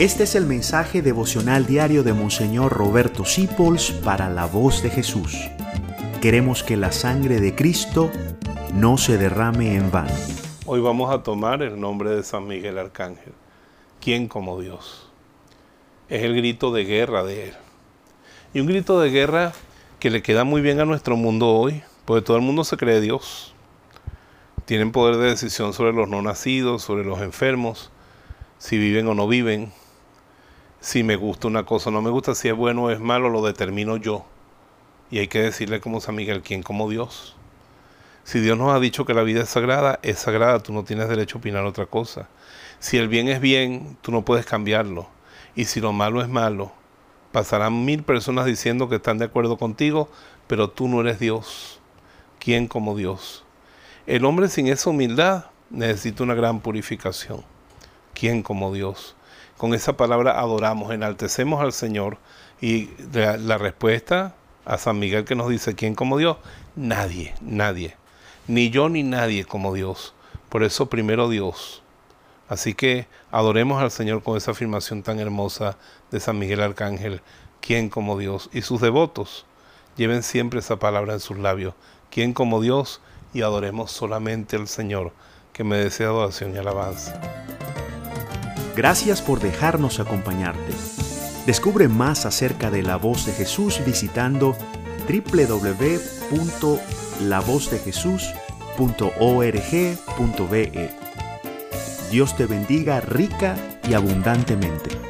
Este es el mensaje devocional diario de Monseñor Roberto Sipols para la voz de Jesús. Queremos que la sangre de Cristo no se derrame en vano. Hoy vamos a tomar el nombre de San Miguel Arcángel. ¿Quién como Dios? Es el grito de guerra de él. Y un grito de guerra que le queda muy bien a nuestro mundo hoy, porque todo el mundo se cree Dios. Tienen poder de decisión sobre los no nacidos, sobre los enfermos, si viven o no viven, si me gusta una cosa o no me gusta, si es bueno o es malo, lo determino yo. Y hay que decirle como San Miguel, ¿quién como Dios? Si Dios nos ha dicho que la vida es sagrada, es sagrada, tú no tienes derecho a opinar otra cosa. Si el bien es bien, tú no puedes cambiarlo. Y si lo malo es malo, pasarán mil personas diciendo que están de acuerdo contigo, pero tú no eres Dios. ¿Quién como Dios? El hombre sin esa humildad necesita una gran purificación. ¿Quién como Dios? Con esa palabra adoramos, enaltecemos al Señor. Y la, respuesta a San Miguel que nos dice, ¿quién como Dios? Nadie, nadie. Ni yo ni nadie como Dios. Por eso primero Dios. Así que adoremos al Señor con esa afirmación tan hermosa de San Miguel Arcángel, ¿quién como Dios? Y sus devotos lleven siempre esa palabra en sus labios, ¿quién como Dios? Y adoremos solamente al Señor, que me desea adoración y alabanza. Gracias por dejarnos acompañarte. Descubre más acerca de la voz de Jesús visitando www.lavozdejesús.org.be. Dios te bendiga rica y abundantemente.